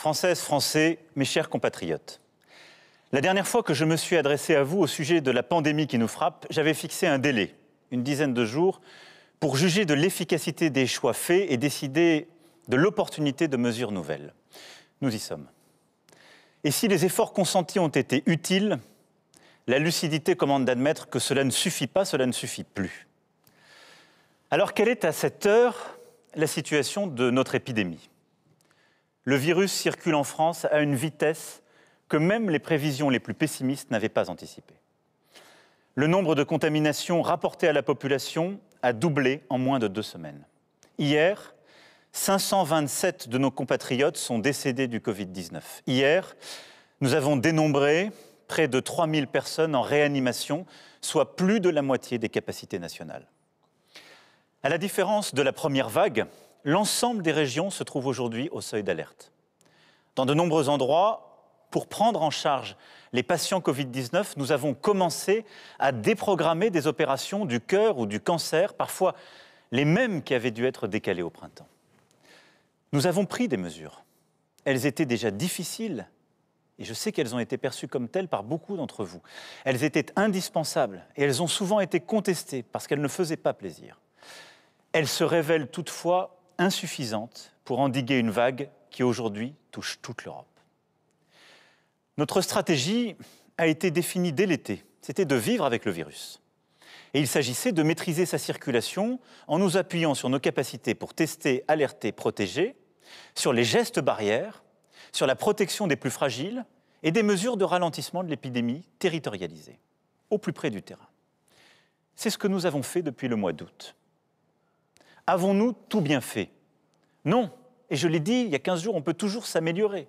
Françaises, Français, mes chers compatriotes. La dernière fois que je me suis adressé à vous au sujet de la pandémie qui nous frappe, j'avais fixé un délai, une dizaine de jours, pour juger de l'efficacité des choix faits et décider de l'opportunité de mesures nouvelles. Nous y sommes. Et si les efforts consentis ont été utiles, la lucidité commande d'admettre que cela ne suffit pas, cela ne suffit plus. Alors quelle est à cette heure la situation de notre épidémie? Le virus circule en France à une vitesse que même les prévisions les plus pessimistes n'avaient pas anticipée. Le nombre de contaminations rapportées à la population a doublé en moins de deux semaines. Hier, 527 de nos compatriotes sont décédés du Covid-19. Hier, nous avons dénombré près de 3000 personnes en réanimation, soit plus de la moitié des capacités nationales. À la différence de la première vague, l'ensemble des régions se trouve aujourd'hui au seuil d'alerte. Dans de nombreux endroits, pour prendre en charge les patients Covid-19, nous avons commencé à déprogrammer des opérations du cœur ou du cancer, parfois les mêmes qui avaient dû être décalées au printemps. Nous avons pris des mesures. Elles étaient déjà difficiles, et je sais qu'elles ont été perçues comme telles par beaucoup d'entre vous. Elles étaient indispensables, et elles ont souvent été contestées parce qu'elles ne faisaient pas plaisir. Elles se révèlent toutefois insuffisantes pour endiguer une vague qui aujourd'hui touche toute l'Europe. Notre stratégie a été définie dès l'été, c'était de vivre avec le virus. Et il s'agissait de maîtriser sa circulation en nous appuyant sur nos capacités pour tester, alerter, protéger, sur les gestes barrières, sur la protection des plus fragiles et des mesures de ralentissement de l'épidémie territorialisées, au plus près du terrain. C'est ce que nous avons fait depuis le mois d'août. Avons-nous tout bien fait? Non. Et je l'ai dit il y a 15 jours, on peut toujours s'améliorer.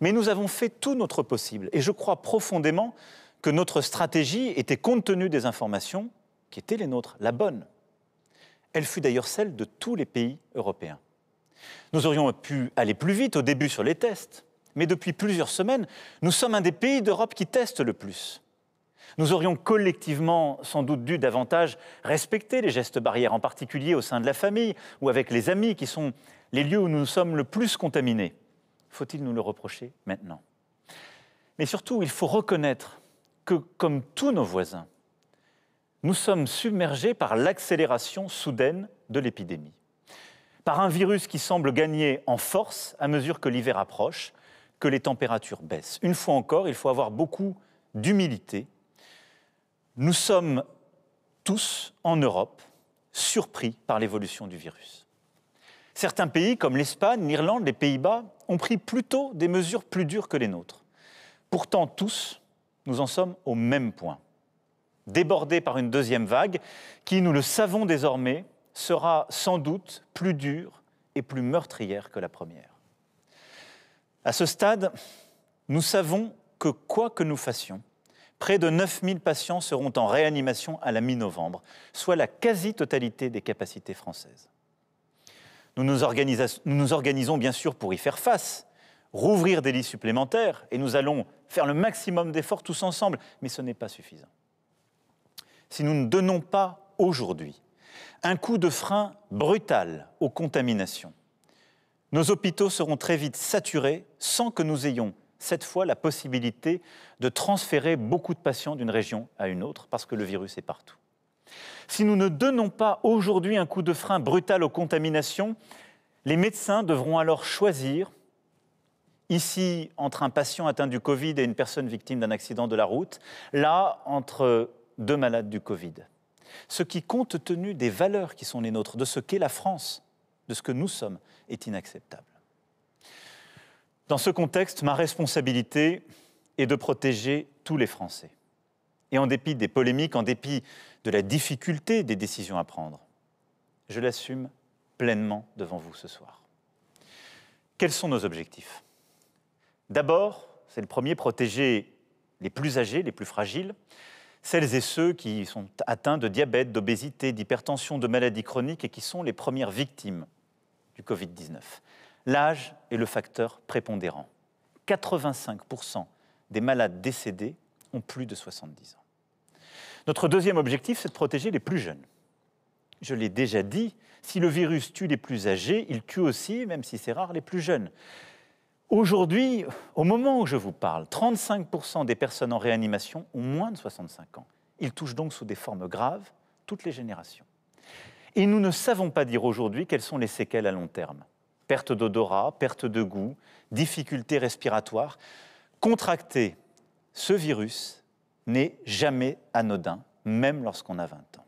Mais nous avons fait tout notre possible. Et je crois profondément que notre stratégie était, compte tenu des informations qui étaient les nôtres, la bonne. Elle fut d'ailleurs celle de tous les pays européens. Nous aurions pu aller plus vite au début sur les tests, mais depuis plusieurs semaines, nous sommes un des pays d'Europe qui testent le plus. Nous aurions collectivement sans doute dû davantage respecter les gestes barrières, en particulier au sein de la famille ou avec les amis, qui sont les lieux où nous sommes le plus contaminés. Faut-il nous le reprocher maintenant? Mais surtout, il faut reconnaître que, comme tous nos voisins, nous sommes submergés par l'accélération soudaine de l'épidémie, par un virus qui semble gagner en force à mesure que l'hiver approche, que les températures baissent. Une fois encore, il faut avoir beaucoup d'humilité. Nous sommes tous en Europe surpris par l'évolution du virus. Certains pays, comme l'Espagne, l'Irlande, les Pays-Bas, ont pris plutôt des mesures plus dures que les nôtres. Pourtant, tous, nous en sommes au même point. Débordés par une deuxième vague qui, nous le savons désormais, sera sans doute plus dure et plus meurtrière que la première. À ce stade, nous savons que quoi que nous fassions, près de 9000 patients seront en réanimation à la mi-novembre, soit la quasi-totalité des capacités françaises. Nous nous, organisons bien sûr pour y faire face, rouvrir des lits supplémentaires, et nous allons faire le maximum d'efforts tous ensemble, mais ce n'est pas suffisant. Si nous ne donnons pas aujourd'hui un coup de frein brutal aux contaminations, nos hôpitaux seront très vite saturés sans que nous ayons cette fois la possibilité de transférer beaucoup de patients d'une région à une autre parce que le virus est partout. Si nous ne donnons pas aujourd'hui un coup de frein brutal aux contaminations, les médecins devront alors choisir, ici entre un patient atteint du Covid et une personne victime d'un accident de la route, là entre deux malades du Covid. Ce qui, compte tenu des valeurs qui sont les nôtres, de ce qu'est la France, de ce que nous sommes, est inacceptable. Dans ce contexte, ma responsabilité est de protéger tous les Français. Et en dépit des polémiques, en dépit de la difficulté des décisions à prendre. Je l'assume pleinement devant vous ce soir. Quels sont nos objectifs? D'abord, c'est le premier, protéger les plus âgés, les plus fragiles, celles et ceux qui sont atteints de diabète, d'obésité, d'hypertension, de maladies chroniques et qui sont les premières victimes du Covid-19. L'âge est le facteur prépondérant. 85% des malades décédés ont plus de 70 ans. Notre deuxième objectif, c'est de protéger les plus jeunes. Je l'ai déjà dit, si le virus tue les plus âgés, il tue aussi, même si c'est rare, les plus jeunes. Aujourd'hui, au moment où je vous parle, 35% des personnes en réanimation ont moins de 65 ans. Ils touchent donc sous des formes graves toutes les générations. Et nous ne savons pas dire aujourd'hui quelles sont les séquelles à long terme. Perte d'odorat, perte de goût, difficultés respiratoires. Contracter ce virus n'est jamais anodin, même lorsqu'on a 20 ans.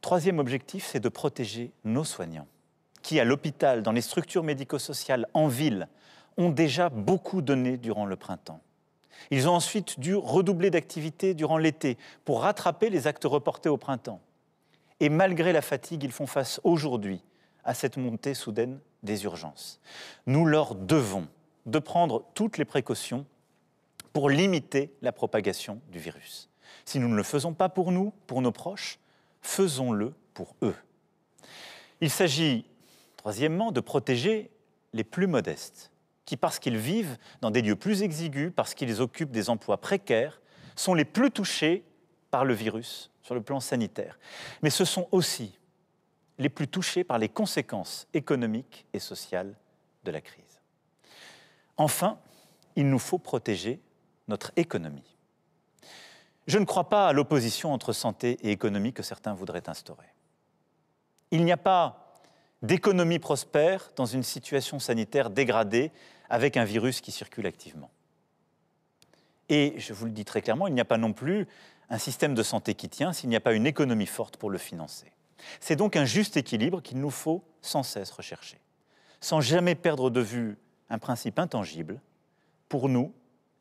Troisième objectif, c'est de protéger nos soignants, qui à l'hôpital, dans les structures médico-sociales, en ville, ont déjà beaucoup donné durant le printemps. Ils ont ensuite dû redoubler d'activité durant l'été pour rattraper les actes reportés au printemps. Et malgré la fatigue, ils font face aujourd'hui à cette montée soudaine des urgences. Nous leur devons de prendre toutes les précautions pour limiter la propagation du virus. Si nous ne le faisons pas pour nous, pour nos proches, faisons-le pour eux. Il s'agit, troisièmement, de protéger les plus modestes, qui, parce qu'ils vivent dans des lieux plus exigus, parce qu'ils occupent des emplois précaires, sont les plus touchés par le virus sur le plan sanitaire. Mais ce sont aussi les plus touchés par les conséquences économiques et sociales de la crise. Enfin, il nous faut protéger notre économie. Je ne crois pas à l'opposition entre santé et économie que certains voudraient instaurer. Il n'y a pas d'économie prospère dans une situation sanitaire dégradée avec un virus qui circule activement. Et je vous le dis très clairement, il n'y a pas non plus un système de santé qui tient s'il n'y a pas une économie forte pour le financer. C'est donc un juste équilibre qu'il nous faut sans cesse rechercher, sans jamais perdre de vue un principe intangible. Pour nous,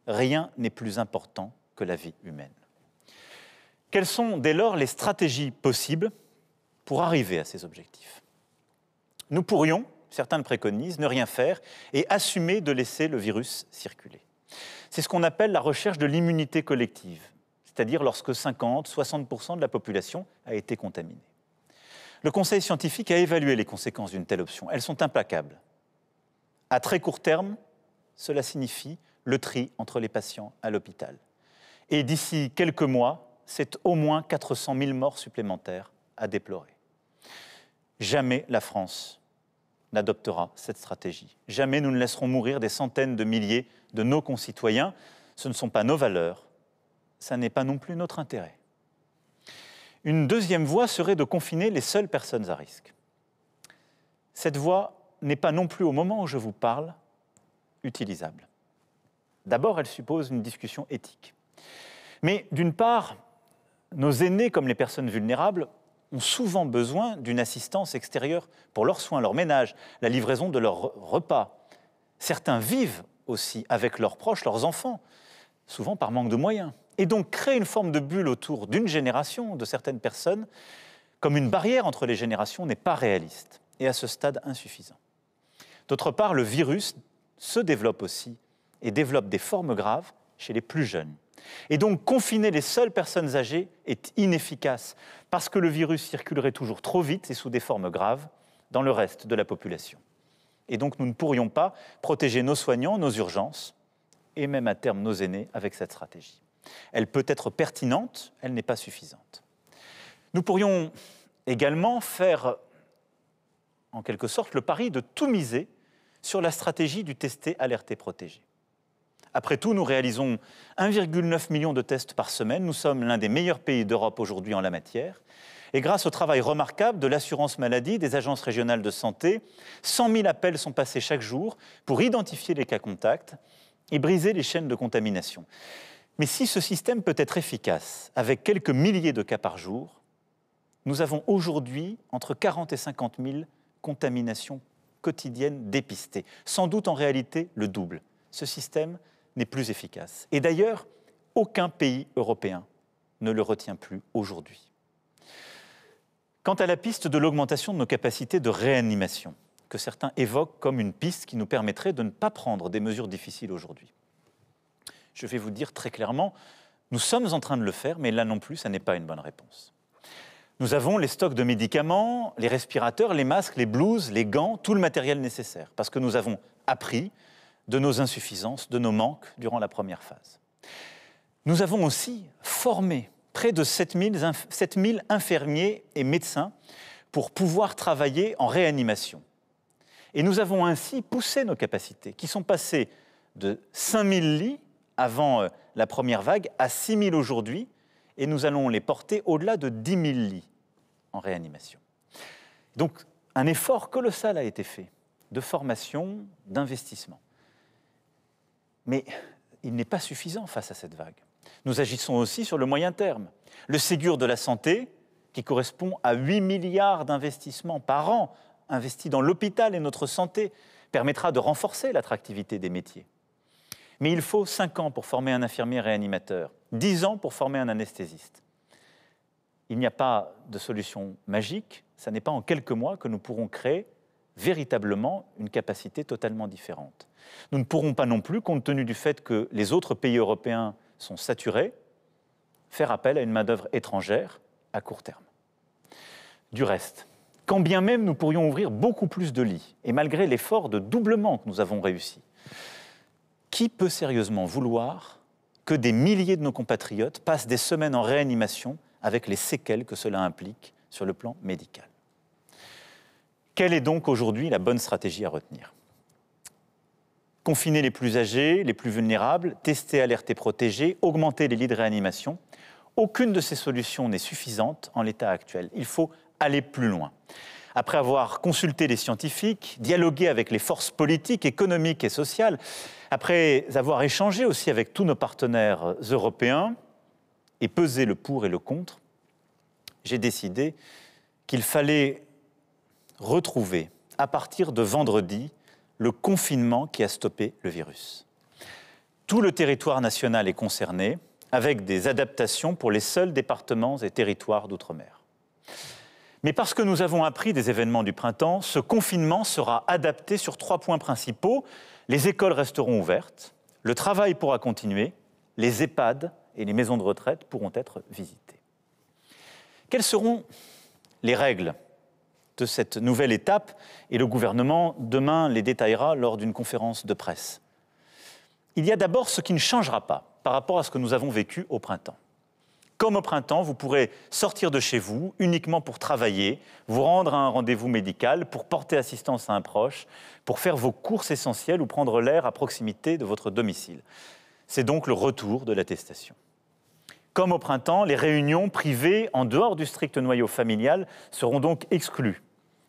rien n'est plus important que la vie humaine. Quelles sont dès lors les stratégies possibles pour arriver à ces objectifs? Nous pourrions, certains le préconisent, ne rien faire et assumer de laisser le virus circuler. C'est ce qu'on appelle la recherche de l'immunité collective, c'est-à-dire lorsque 50, 60% de la population a été contaminée. Le Conseil scientifique a évalué les conséquences d'une telle option. Elles sont implacables. À très court terme, cela signifie le tri entre les patients à l'hôpital. Et d'ici quelques mois, c'est au moins 400 000 morts supplémentaires à déplorer. Jamais la France n'adoptera cette stratégie. Jamais nous ne laisserons mourir des centaines de milliers de nos concitoyens. Ce ne sont pas nos valeurs, ça n'est pas non plus notre intérêt. Une deuxième voie serait de confiner les seules personnes à risque. Cette voie n'est pas non plus au moment où je vous parle utilisable. D'abord, elle suppose une discussion éthique. Mais d'une part, nos aînés comme les personnes vulnérables ont souvent besoin d'une assistance extérieure pour leurs soins, leur ménage, la livraison de leurs repas. Certains vivent aussi avec leurs proches, leurs enfants, souvent par manque de moyens. Et donc créer une forme de bulle autour d'une génération, de certaines personnes, comme une barrière entre les générations, n'est pas réaliste et à ce stade insuffisant. D'autre part, le virus se développe aussi et développe des formes graves chez les plus jeunes. Et donc confiner les seules personnes âgées est inefficace parce que le virus circulerait toujours trop vite et sous des formes graves dans le reste de la population. Et donc nous ne pourrions pas protéger nos soignants, nos urgences et même à terme nos aînés avec cette stratégie. Elle peut être pertinente, elle n'est pas suffisante. Nous pourrions également faire en quelque sorte le pari de tout miser sur la stratégie du tester, alerté, protégé. Après tout, nous réalisons 1,9 million de tests par semaine. Nous sommes l'un des meilleurs pays d'Europe aujourd'hui en la matière. Et grâce au travail remarquable de l'assurance maladie, des agences régionales de santé, 100 000 appels sont passés chaque jour pour identifier les cas contacts et briser les chaînes de contamination. Mais si ce système peut être efficace avec quelques milliers de cas par jour, nous avons aujourd'hui entre 40 et 50 000 contaminations quotidiennes dépistées, sans doute en réalité le double. Ce système n'est plus efficace. Et d'ailleurs, aucun pays européen ne le retient plus aujourd'hui. Quant à la piste de l'augmentation de nos capacités de réanimation, que certains évoquent comme une piste qui nous permettrait de ne pas prendre des mesures difficiles aujourd'hui. Je vais vous dire très clairement, nous sommes en train de le faire, mais là non plus, ça n'est pas une bonne réponse. Nous avons les stocks de médicaments, les respirateurs, les masques, les blouses, les gants, tout le matériel nécessaire, parce que nous avons appris de nos insuffisances, de nos manques durant la première phase. Nous avons aussi formé près de 7000 infirmiers et médecins pour pouvoir travailler en réanimation. Et nous avons ainsi poussé nos capacités, qui sont passées de 5000 lits avant euh, la première vague à 6000 aujourd'hui, et nous allons les porter au-delà de 10 000 lits en réanimation. Donc un effort colossal a été fait de formation, d'investissement. Mais il n'est pas suffisant face à cette vague. Nous agissons aussi sur le moyen terme. Le Ségur de la santé, qui correspond à 8 milliards d'investissements par an investis dans l'hôpital et notre santé, permettra de renforcer l'attractivité des métiers. Mais il faut 5 ans pour former un infirmier réanimateur, 10 ans pour former un anesthésiste. Il n'y a pas de solution magique, ce n'est pas en quelques mois que nous pourrons créer véritablement une capacité totalement différente. Nous ne pourrons pas non plus, compte tenu du fait que les autres pays européens sont saturés, faire appel à une main-d'œuvre étrangère à court terme. Du reste, quand bien même nous pourrions ouvrir beaucoup plus de lits, et malgré l'effort de doublement que nous avons réussi, qui peut sérieusement vouloir que des milliers de nos compatriotes passent des semaines en réanimation avec les séquelles que cela implique sur le plan médical? Quelle est donc aujourd'hui la bonne stratégie à retenir? Confiner les plus âgés, les plus vulnérables, tester, alerter, protéger, augmenter les lits de réanimation. Aucune de ces solutions n'est suffisante en l'état actuel. Il faut aller plus loin. Après avoir consulté les scientifiques, dialogué avec les forces politiques, économiques et sociales, après avoir échangé aussi avec tous nos partenaires européens et pesé le pour et le contre, j'ai décidé qu'il fallait retrouver, à partir de vendredi, le confinement qui a stoppé le virus. Tout le territoire national est concerné, avec des adaptations pour les seuls départements et territoires d'outre-mer. Mais parce que nous avons appris des événements du printemps, ce confinement sera adapté sur trois points principaux. Les écoles resteront ouvertes, le travail pourra continuer, les EHPAD et les maisons de retraite pourront être visitées. Quelles seront les règles de cette nouvelle étape? Et le gouvernement demain les détaillera lors d'une conférence de presse. Il y a d'abord ce qui ne changera pas par rapport à ce que nous avons vécu au printemps. Comme au printemps, vous pourrez sortir de chez vous uniquement pour travailler, vous rendre à un rendez-vous médical, pour porter assistance à un proche, pour faire vos courses essentielles ou prendre l'air à proximité de votre domicile. C'est donc le retour de l'attestation. Comme au printemps, les réunions privées en dehors du strict noyau familial seront donc exclues.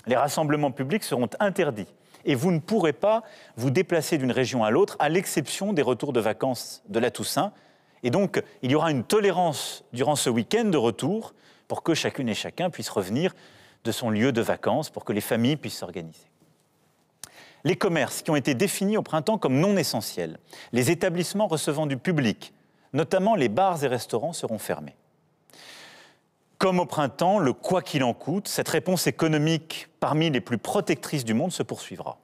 Les rassemblements publics seront interdits et vous ne pourrez pas vous déplacer d'une région à l'autre, à l'exception des retours de vacances de la Toussaint. Et donc, il y aura une tolérance durant ce week-end de retour pour que chacune et chacun puisse revenir de son lieu de vacances, pour que les familles puissent s'organiser. Les commerces qui ont été définis au printemps comme non essentiels, les établissements recevant du public, notamment les bars et restaurants seront fermés. Comme au printemps, le quoi qu'il en coûte, cette réponse économique parmi les plus protectrices du monde se poursuivra.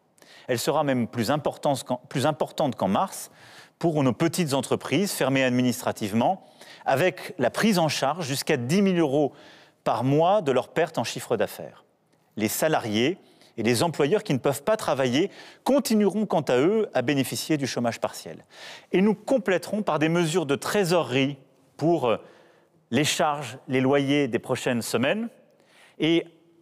Elle sera même plus importante qu'en mars pour nos petites entreprises fermées administrativement, avec la prise en charge jusqu'à 10 000 euros par mois de leur perte en chiffre d'affaires. Les salariés et les employeurs qui ne peuvent pas travailler continueront quant à eux à bénéficier du chômage partiel. Et nous compléterons par des mesures de trésorerie pour euh, les charges, les loyers des prochaines semaines.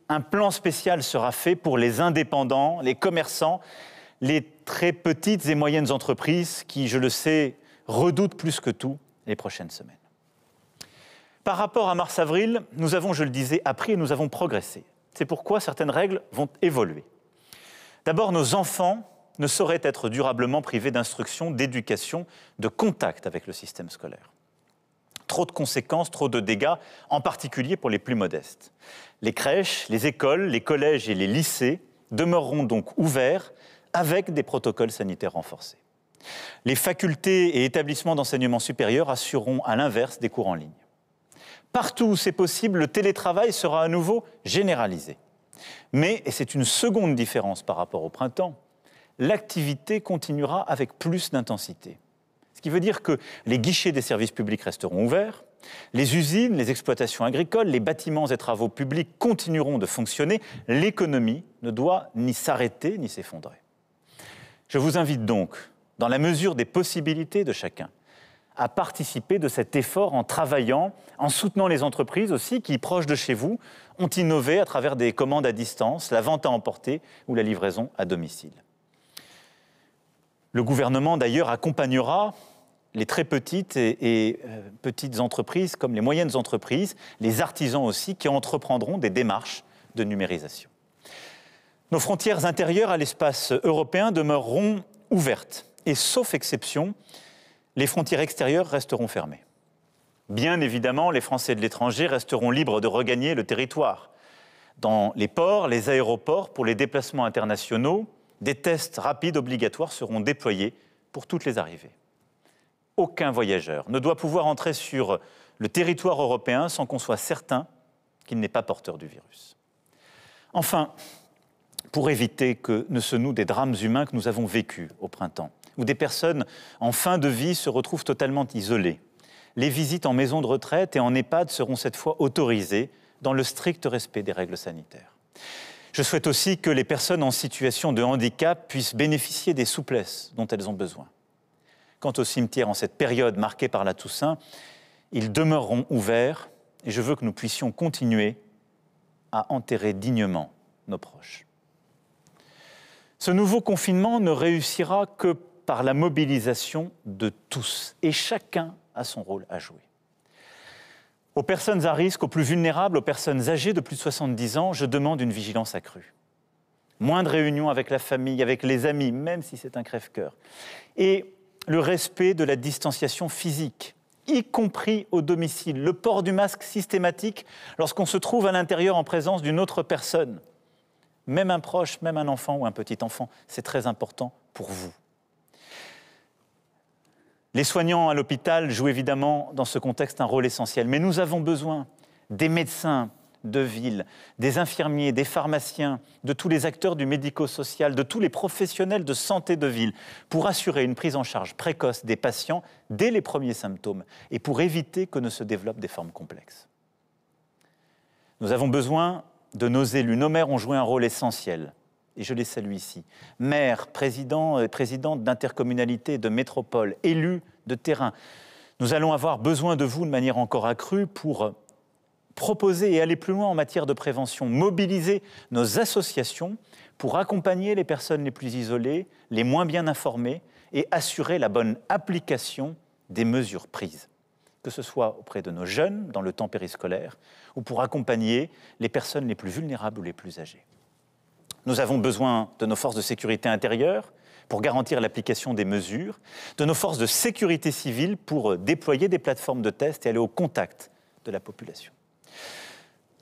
Un plan spécial sera fait pour les indépendants, les commerçants, les très petites et moyennes entreprises qui, je le sais, redoutent plus que tout les prochaines semaines. Par rapport à mars-avril, nous avons, je le disais, appris et nous avons progressé. C'est pourquoi certaines règles vont évoluer. D'abord, nos enfants ne sauraient être durablement privés d'instruction, d'éducation, de contact avec le système scolaire. Trop de conséquences, trop de dégâts, en particulier pour les plus modestes. Les crèches, les écoles, les collèges et les lycées demeureront donc ouverts avec des protocoles sanitaires renforcés. Les facultés et établissements d'enseignement supérieur assureront à l'inverse des cours en ligne. Partout où c'est possible, le télétravail sera à nouveau généralisé. Mais, et c'est une seconde différence par rapport au printemps, l'activité continuera avec plus d'intensité. Ce qui veut dire que les guichets des services publics resteront ouverts, les usines, les exploitations agricoles, les bâtiments et travaux publics continueront de fonctionner, l'économie ne doit ni s'arrêter ni s'effondrer. Je vous invite donc, dans la mesure des possibilités de chacun, à participer de cet effort en travaillant, en soutenant les entreprises aussi qui, proches de chez vous, ont innové à travers des commandes à distance, la vente à emporter ou la livraison à domicile. Le gouvernement, d'ailleurs, accompagnera les très petites et, euh, petites entreprises comme les moyennes entreprises, les artisans aussi, qui entreprendront des démarches de numérisation. Nos frontières intérieures à l'espace européen demeureront ouvertes et, sauf exception, les frontières extérieures resteront fermées. Bien évidemment, les Français de l'étranger resteront libres de regagner le territoire. Dans les ports, les aéroports, pour les déplacements internationaux, des tests rapides obligatoires seront déployés pour toutes les arrivées. Aucun voyageur ne doit pouvoir entrer sur le territoire européen sans qu'on soit certain qu'il n'est pas porteur du virus. Enfin, pour éviter que ne se nouent des drames humains que nous avons vécus au printemps, où des personnes en fin de vie se retrouvent totalement isolées, les visites en maison de retraite et en EHPAD seront cette fois autorisées dans le strict respect des règles sanitaires. Je souhaite aussi que les personnes en situation de handicap puissent bénéficier des souplesses dont elles ont besoin. Quant aux cimetières en cette période marquée par la Toussaint, ils demeureront ouverts et je veux que nous puissions continuer à enterrer dignement nos proches. Ce nouveau confinement ne réussira que par la mobilisation de tous et chacun a son rôle à jouer. Aux personnes à risque, aux plus vulnérables, aux personnes âgées de plus de 70 ans, je demande une vigilance accrue. Moins de réunions avec la famille, avec les amis, même si c'est un crève-cœur. Le respect de la distanciation physique, y compris au domicile. Le port du masque systématique lorsqu'on se trouve à l'intérieur en présence d'une autre personne. Même un proche, même un enfant ou un petit enfant, c'est très important pour vous. Les soignants à l'hôpital jouent évidemment dans ce contexte un rôle essentiel, mais nous avons besoin des médecins de ville, des infirmiers, des pharmaciens, de tous les acteurs du médico-social, de tous les professionnels de santé de ville, pour assurer une prise en charge précoce des patients dès les premiers symptômes et pour éviter que ne se développent des formes complexes. Nous avons besoin de nos élus. Nos maires ont joué un rôle essentiel et je les salue ici. Maires, présidents et présidentes d'intercommunalités, de métropoles, élus de terrain, nous allons avoir besoin de vous de manière encore accrue pour proposer et aller plus loin en matière de prévention, mobiliser nos associations pour accompagner les personnes les plus isolées, les moins bien informées et assurer la bonne application des mesures prises, que ce soit auprès de nos jeunes dans le temps périscolaire ou pour accompagner les personnes les plus vulnérables ou les plus âgées. Nous avons besoin de nos forces de sécurité intérieure pour garantir l'application des mesures, de nos forces de sécurité civile pour déployer des plateformes de test et aller au contact de la population.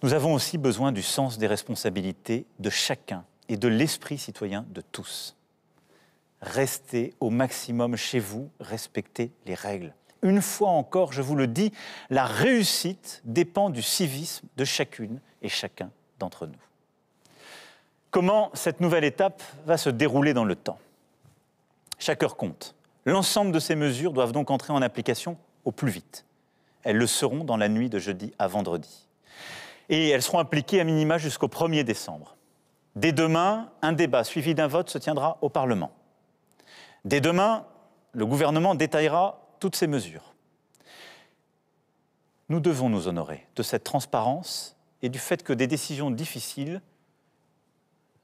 Nous avons aussi besoin du sens des responsabilités de chacun et de l'esprit citoyen de tous. Restez au maximum chez vous, respectez les règles. Une fois encore, je vous le dis, la réussite dépend du civisme de chacune et chacun d'entre nous comment cette nouvelle étape va se dérouler dans le temps? Chaque heure compte. L'ensemble de ces mesures doivent donc entrer en application au plus vite. Elles le seront dans la nuit de jeudi à vendredi. Et elles seront appliquées à minima jusqu'au 1er décembre. Dès demain, un débat suivi d'un vote se tiendra au Parlement. Dès demain, le gouvernement détaillera toutes ces mesures. Nous devons nous honorer de cette transparence et du fait que des décisions difficiles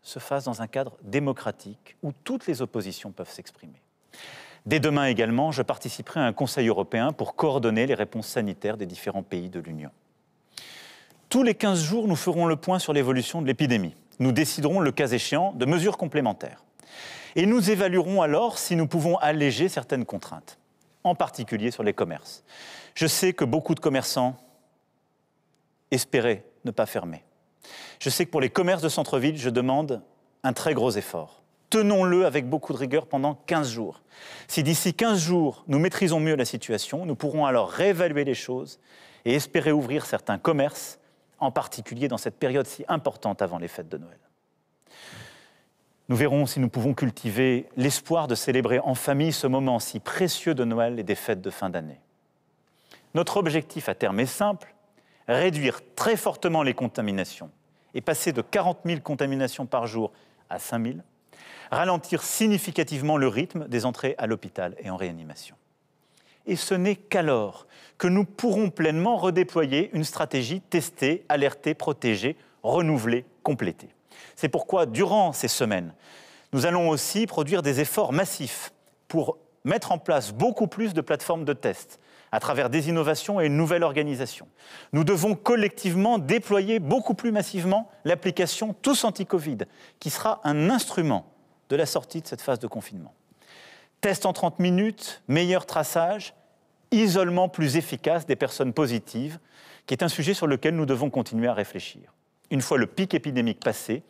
se fasse dans un cadre démocratique où toutes les oppositions peuvent s'exprimer. Dès demain également, je participerai à un Conseil européen pour coordonner les réponses sanitaires des différents pays de l'Union. Tous les 15 jours, nous ferons le point sur l'évolution de l'épidémie. Nous déciderons, le cas échéant, de mesures complémentaires. Et nous évaluerons alors si nous pouvons alléger certaines contraintes, en particulier sur les commerces. Je sais que beaucoup de commerçants espéraient ne pas fermer. Je sais que pour les commerces de centre-ville, je demande un très gros effort. Tenons-le avec beaucoup de rigueur pendant 15 jours. Si d'ici 15 jours, nous maîtrisons mieux la situation, nous pourrons alors réévaluer les choses et espérer ouvrir certains commerces, en particulier dans cette période si importante avant les fêtes de Noël. Nous verrons si nous pouvons cultiver l'espoir de célébrer en famille ce moment si précieux de Noël et des fêtes de fin d'année. Notre objectif à terme est simple, réduire très fortement les contaminations et passer de 40 000 contaminations par jour à 5 000, ralentir significativement le rythme des entrées à l'hôpital et en réanimation. Et ce n'est qu'alors que nous pourrons pleinement redéployer une stratégie testée, alertée, protégée, renouvelée, complétée. C'est pourquoi, durant ces semaines, nous allons aussi produire des efforts massifs pour mettre en place beaucoup plus de plateformes de tests à travers des innovations et une nouvelle organisation. Nous devons collectivement déployer beaucoup plus massivement l'application Tous Anti-Covid, qui sera un instrument de la sortie de cette phase de confinement. Test en 30 minutes, meilleur traçage, isolement plus efficace des personnes positives, qui est un sujet sur lequel nous devons continuer à réfléchir. Une fois le pic épidémique passé,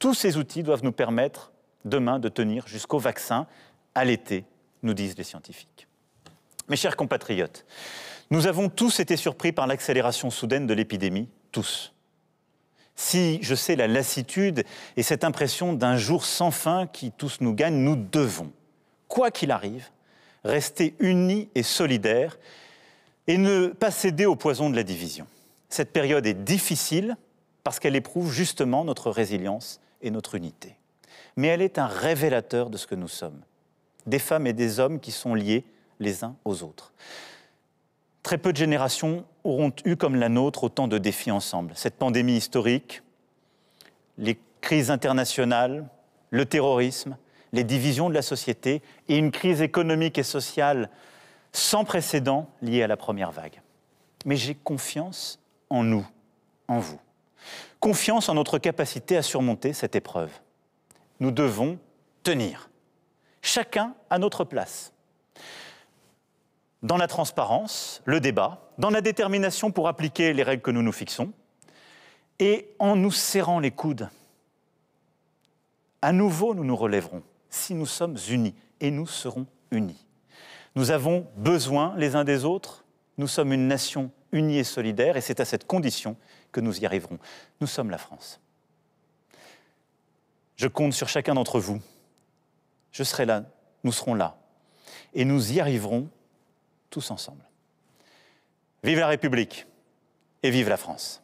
tous ces outils doivent nous permettre demain de tenir jusqu'au vaccin à l'été, nous disent les scientifiques. Mes chers compatriotes, nous avons tous été surpris par l'accélération soudaine de l'épidémie, tous. Si je sais la lassitude et cette impression d'un jour sans fin qui tous nous gagne, nous devons, quoi qu'il arrive, rester unis et solidaires et ne pas céder au poison de la division. Cette période est difficile parce qu'elle éprouve justement notre résilience et notre unité. Mais elle est un révélateur de ce que nous sommes, des femmes et des hommes qui sont liés les uns aux autres. Très peu de générations auront eu comme la nôtre autant de défis ensemble. Cette pandémie historique, les crises internationales, le terrorisme, les divisions de la société et une crise économique et sociale sans précédent liée à la première vague. Mais j'ai confiance en nous, en vous. Confiance en notre capacité à surmonter cette épreuve. Nous devons tenir, chacun à notre place dans la transparence, le débat, dans la détermination pour appliquer les règles que nous nous fixons, et en nous serrant les coudes. À nouveau, nous nous relèverons si nous sommes unis, et nous serons unis. Nous avons besoin les uns des autres, nous sommes une nation unie et solidaire, et c'est à cette condition que nous y arriverons. Nous sommes la France. Je compte sur chacun d'entre vous. Je serai là, nous serons là, et nous y arriverons tous ensemble. Vive la République et vive la France.